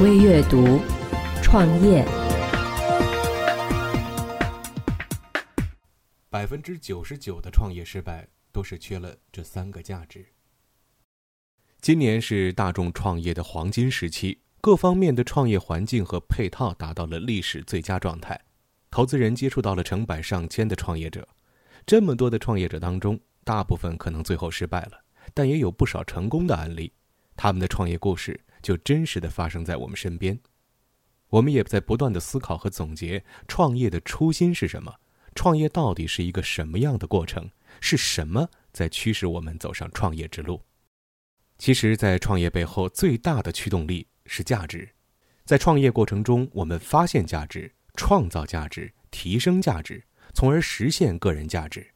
微阅读，创业。百分之九十九的创业失败都是缺了这三个价值。今年是大众创业的黄金时期，各方面的创业环境和配套达到了历史最佳状态，投资人接触到了成百上千的创业者。这么多的创业者当中，大部分可能最后失败了，但也有不少成功的案例。他们的创业故事就真实的发生在我们身边。我们也在不断的思考和总结创业的初心是什么，创业到底是一个什么样的过程，是什么在驱使我们走上创业之路。其实，在创业背后最大的驱动力是价值。在创业过程中，我们发现价值、创造价值、提升价值，从而实现个人价值。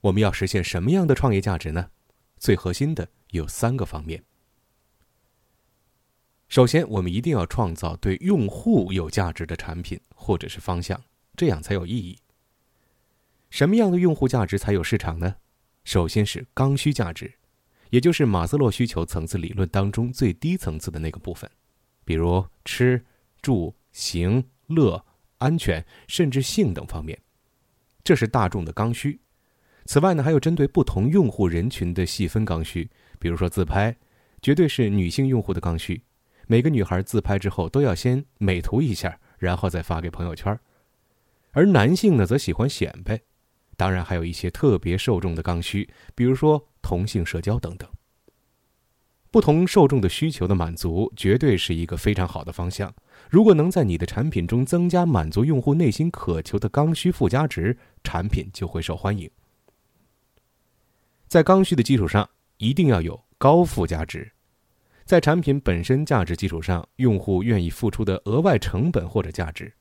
我们要实现什么样的创业价值呢？最核心的有三个方面。首先，我们一定要创造对用户有价值的产品或者是方向，这样才有意义。什么样的用户价值才有市场呢？首先是刚需价值，也就是马斯洛需求层次理论当中最低层次的那个部分，比如吃、住、行、乐、安全，甚至性等方面，这是大众的刚需。此外呢，还有针对不同用户人群的细分刚需，比如说自拍，绝对是女性用户的刚需。每个女孩自拍之后都要先美图一下，然后再发给朋友圈而男性呢，则喜欢显摆。当然，还有一些特别受众的刚需，比如说同性社交等等。不同受众的需求的满足，绝对是一个非常好的方向。如果能在你的产品中增加满足用户内心渴求的刚需附加值，产品就会受欢迎。在刚需的基础上，一定要有高附加值。在产品本身价值基础上，用户愿意付出的额外成本或者价值，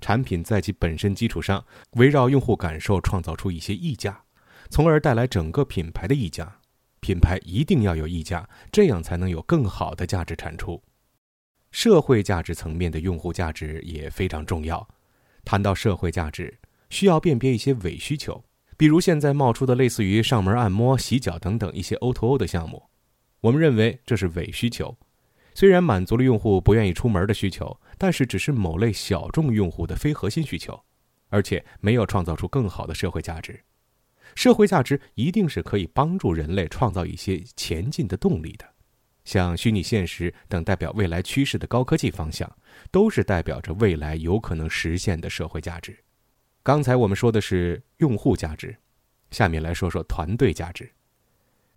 产品在其本身基础上，围绕用户感受创造出一些溢价，从而带来整个品牌的溢价。品牌一定要有溢价，这样才能有更好的价值产出。社会价值层面的用户价值也非常重要。谈到社会价值，需要辨别一些伪需求，比如现在冒出的类似于上门按摩、洗脚等等一些 O2O 的项目。我们认为这是伪需求，虽然满足了用户不愿意出门的需求，但是只是某类小众用户的非核心需求，而且没有创造出更好的社会价值。社会价值一定是可以帮助人类创造一些前进的动力的，像虚拟现实等代表未来趋势的高科技方向，都是代表着未来有可能实现的社会价值。刚才我们说的是用户价值，下面来说说团队价值。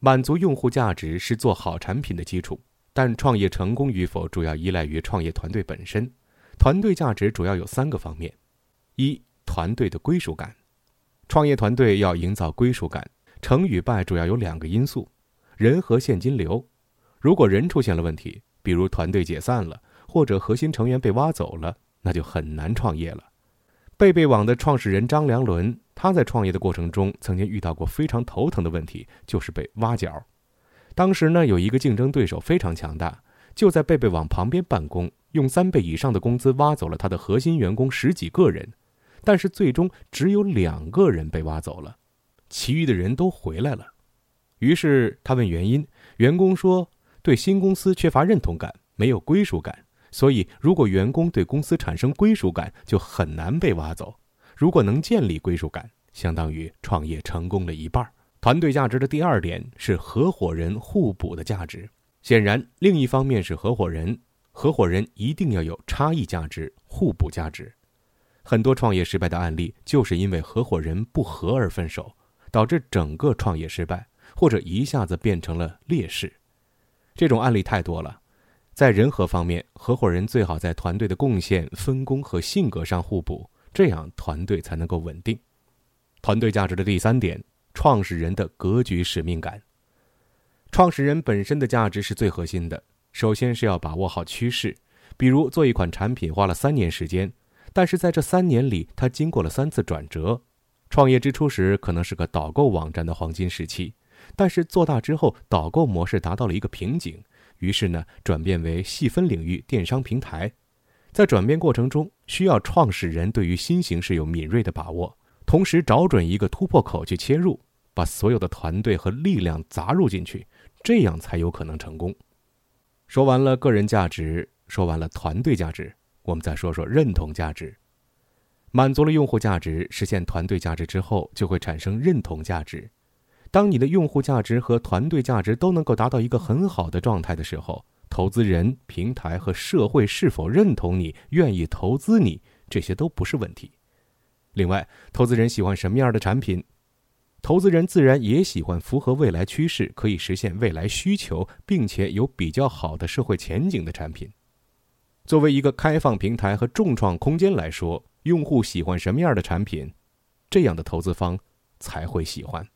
满足用户价值是做好产品的基础，但创业成功与否主要依赖于创业团队本身。团队价值主要有三个方面：一、团队的归属感。创业团队要营造归属感，成与败主要有两个因素：人和现金流。如果人出现了问题，比如团队解散了，或者核心成员被挖走了，那就很难创业了。贝贝网的创始人张良伦。他在创业的过程中，曾经遇到过非常头疼的问题，就是被挖角。当时呢，有一个竞争对手非常强大，就在贝贝网旁边办公，用三倍以上的工资挖走了他的核心员工十几个人。但是最终只有两个人被挖走了，其余的人都回来了。于是他问原因，员工说对新公司缺乏认同感，没有归属感。所以如果员工对公司产生归属感，就很难被挖走。如果能建立归属感，相当于创业成功了一半。团队价值的第二点是合伙人互补的价值。显然，另一方面是合伙人，合伙人一定要有差异价值、互补价值。很多创业失败的案例就是因为合伙人不和而分手，导致整个创业失败，或者一下子变成了劣势。这种案例太多了。在人和方面，合伙人最好在团队的贡献、分工和性格上互补。这样团队才能够稳定。团队价值的第三点，创始人的格局使命感。创始人本身的价值是最核心的。首先是要把握好趋势，比如做一款产品花了三年时间，但是在这三年里，他经过了三次转折。创业之初时可能是个导购网站的黄金时期，但是做大之后，导购模式达到了一个瓶颈，于是呢，转变为细分领域电商平台。在转变过程中，需要创始人对于新形势有敏锐的把握，同时找准一个突破口去切入，把所有的团队和力量砸入进去，这样才有可能成功。说完了个人价值，说完了团队价值，我们再说说认同价值。满足了用户价值，实现团队价值之后，就会产生认同价值。当你的用户价值和团队价值都能够达到一个很好的状态的时候，投资人、平台和社会是否认同你、愿意投资你，这些都不是问题。另外，投资人喜欢什么样的产品？投资人自然也喜欢符合未来趋势、可以实现未来需求，并且有比较好的社会前景的产品。作为一个开放平台和众创空间来说，用户喜欢什么样的产品，这样的投资方才会喜欢。